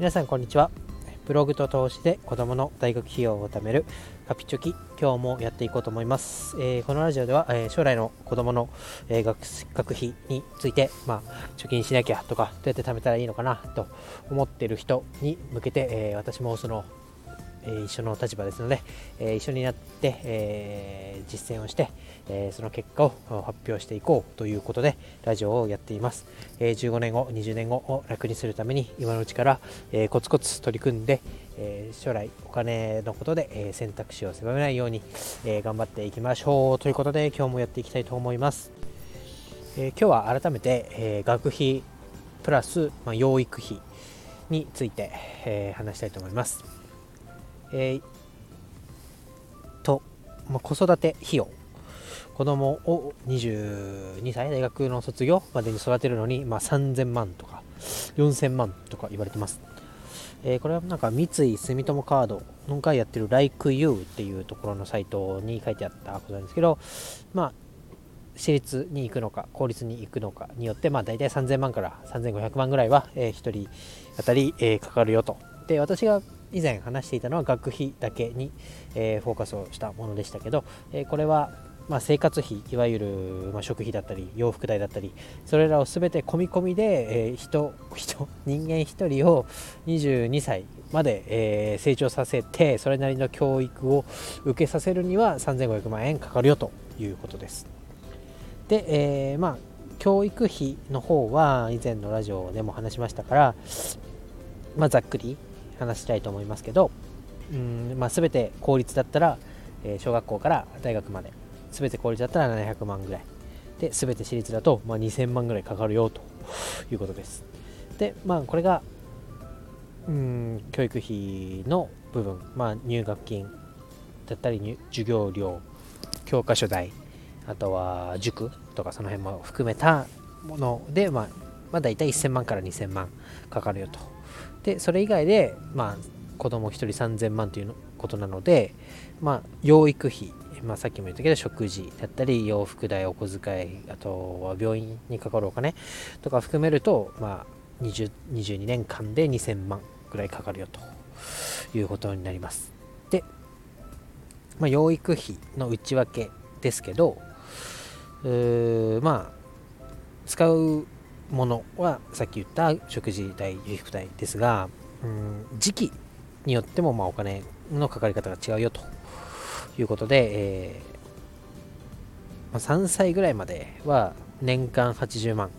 皆さんこんにちは。ブログと投資で子供の大学費用を貯めるカピチョキ。今日もやっていこうと思います、えー、このラジオでは、えー、将来の子供の、えー、学学費について、まあ、貯金しなきゃとかどうやって貯めたらいいのかなと思っている人に向けて、え私もそのえ一緒の立場ですので、え一緒になって、え実践をして、えその結果を発表していこうということでラジオをやっています、え15年後20年後を楽にするために今のうちから、えコツコツ取り組んで、え将来お金のことで、え選択肢を狭めないように、え頑張っていきましょうということで今日もやっていきたいと思います、え今日は改めて、え学費プラス、ま、養育費について、え話したいと思います。えー、と、まあ、子育て費用。子供を22歳大学の卒業までに育てるのに、まあ、3000万とか4000万とか言われてます、えー、これはなんか三井住友カードの回やってる LikeYou っていうところのサイトに書いてあったことなんですけどまあ私立に行くのか公立に行くのかによって、まあ、大体3000万から3500万ぐらいは、えー、1人当たり、えー、かかるよと。で私が以前話していたのは学費だけに、えー、フォーカスをしたものでしたけど、えー、これはまあ、生活費いわゆる、まあ、食費だったり洋服代だったりそれらを全て込み込みで、えー、人人人間1人を22歳まで、えー、成長させてそれなりの教育を受けさせるには3500万円かかるよということです。で、えー、まあ教育費の方は以前のラジオでも話しましたから、まあ、ざっくり話したいと思いますけどうん、まあ、全て公立だったら、え、小学校から大学まで全て公立だったら700万ぐらい。で全て私立だと、まあ、2000万ぐらいかかるよということです。でまあこれがうん教育費の部分、まあ、入学金だったり授業料教科書代あとは塾とかその辺も含めたもので、まあ、まあ大体1000万から2000万かかるよと。でそれ以外で、まあ、子供1人3000万ということなので、まあ、養育費、まあ、さっきも言ったけど食事だったり洋服代お小遣いあとは病院にかかるお金とか含めると、まあ、20 22年間で2000万ぐらいかかるよということになります。で、まあ、養育費の内訳ですけどまあ使うものはさっき言った食事代、衣服代ですが、うん、時期によってもまあお金のかかり方が違うよということで、えー、まあ、3歳ぐらいまでは年間80万、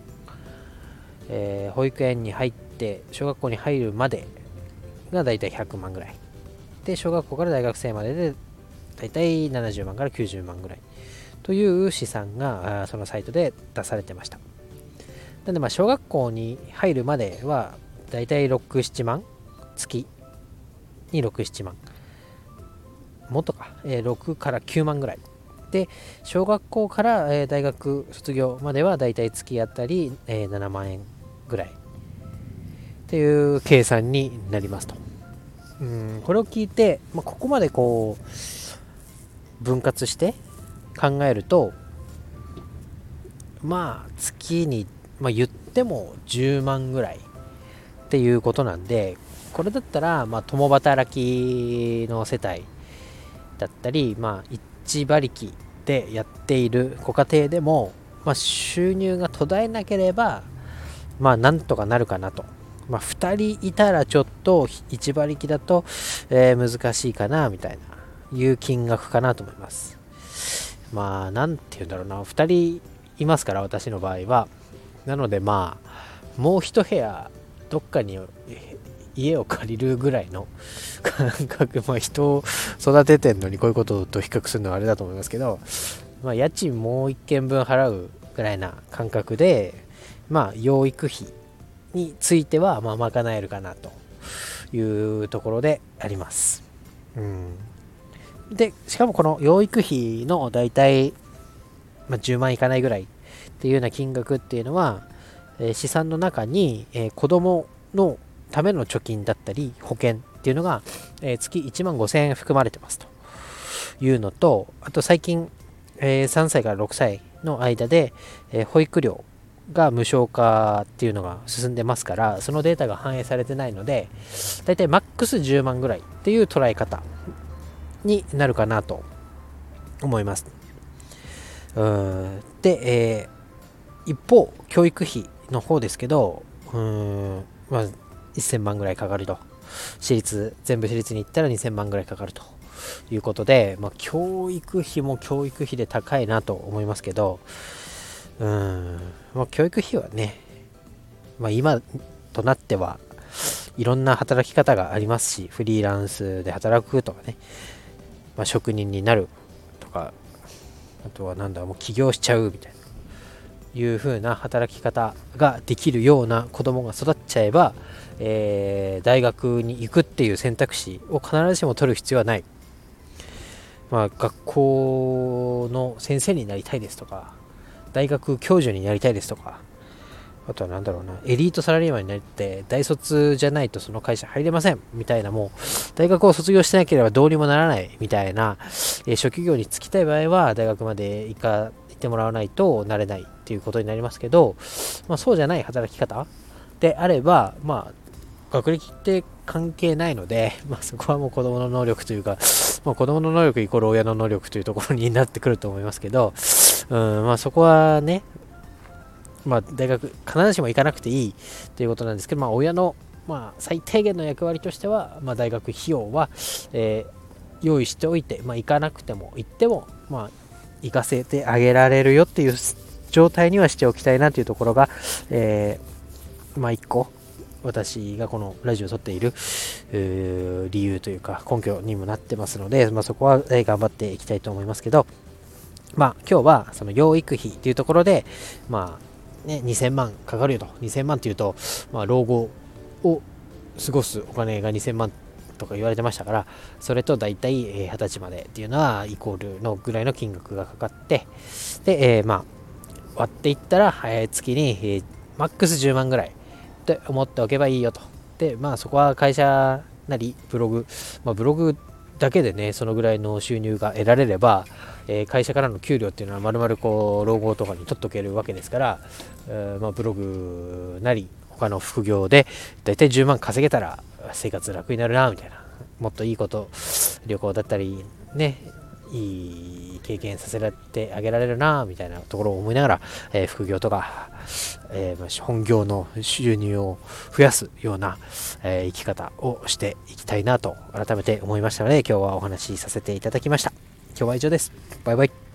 えー、保育園に入って小学校に入るまでがだいたい100万ぐらい。で小学校から大学生まででだいたい70万から90万ぐらいという試算がそのサイトで出されてました。なんでまあ小学校に入るまではだいたい6、7万月に6、7万。もっとか、えー、6から9万ぐらい。で小学校から、えー、大学卒業まではだいたい月あたり、えー、7万円ぐらい。っていう計算になりますと。うんこれを聞いて、まあ、ここまでこう分割して考えるとまあ月にまあ、言っても10万ぐらいっていうことなんでこれだったら、まあ、共働きの世帯だったり、まあ、一馬力でやっているご家庭でも、まあ、収入が途絶えなければ、まあ、なんとかなるかなと。まあ、2人いたらちょっと1馬力だと、えー、難しいかなみたいないう金額かなと思います。まあ、なんて言うんだろうな、2人いますから、私の場合は。なのでまあもう一部屋どっかに家を借りるぐらいの感覚、まあ、人を育ててんのにこういうことと比較するのはあれだと思いますけど、まあ、家賃もう1軒分払うぐらいな感覚で、まあ、養育費については、まあ、賄えるかなというところであります。うん、で、しかもこの養育費の大体、まあ、10万いかないぐらいっていうような金額っていうのは、え資産の中に、え子供のための貯金だったり保険っていうのが、え月1万5000円含まれてますと。いうのとあと最近、え3歳から6歳の間で、え保育料が無償化っていうのが進んでますからそのデータが反映されてないのでだいたいマックス10万ぐらいっていう捉え方になるかなと思います。うん。で、えー、一方教育費の方ですけどうんまあ1000万ぐらいかかると。私立全部私立に行ったら2000万ぐらいかかると。いうことで、まあ、教育費も教育費で高いなと思いますけどうん、まあ、教育費はね、まあ、今となってはいろんな働き方がありますしフリーランスで働くとかね、まあ、職人になるとかあとはなんだもう起業しちゃうみたいな。いう風な働き方ができるような子供が育っちゃえば、えー、大学に行くっていう選択肢を必ずしも取る必要はない。まあ、学校の先生になりたいですとか、大学教授になりたいですとか、あとは何だろうな、エリートサラリーマンになって、大卒じゃないとその会社入れませんみたいな、もう、大学を卒業してなければどうにもならないみたいな、えー、職業に就きたい場合は、大学まで行か、ってもらわないとなれないっていうことになりますけど、まあ、そうじゃない働き方であれば、まあ、学歴って関係ないので、まあ、そこはもう子供の能力というか、まあ、子供の能力イコール親の能力というところになってくると思いますけど、うんまあ、そこはね、まあ、大学必ずしも行かなくていいということなんですけど、まあ、親の、まあ、最低限の役割としては、まあ、大学費用は、えー、用意しておいて、まあ、行かなくても行っても、まあ、行かせてあげられるよっていう状態にはしておきたいなというところが、えー、まあ一個私がこのラジオを撮っている理由というか根拠にもなってますので、まあ、そこはえ頑張っていきたいと思いますけど、まあ今日はその養育費というところで、まあね、2000万かかるよと。2000万というと、まあ老後を過ごすお金が2000万とか言われてましたから、それと大体20歳までっていうのはイコールのぐらいの金額がかかって、で、えー、まあ割っていったら、えー、月に、えー、マックス10万ぐらいって思っておけばいいよと。で、まあそこは会社なりブログ、まあ、ブログだけでね、そのぐらいの収入が得られれば、えー、会社からの給料っていうのはまるまるこう老後とかに取っとけるわけですから、えー、まあ、ブログなり他の副業でだいたい10万稼げたら生活楽になるなみたいな。もっといいこと旅行だったりねいい経験させられてあげられるなみたいなところを思いながら、えー、副業とか、えー、本業の収入を増やすような、えー、生き方をしていきたいなと改めて思いましたので今日はお話しさせていただきました。今日は以上です。バイバイ。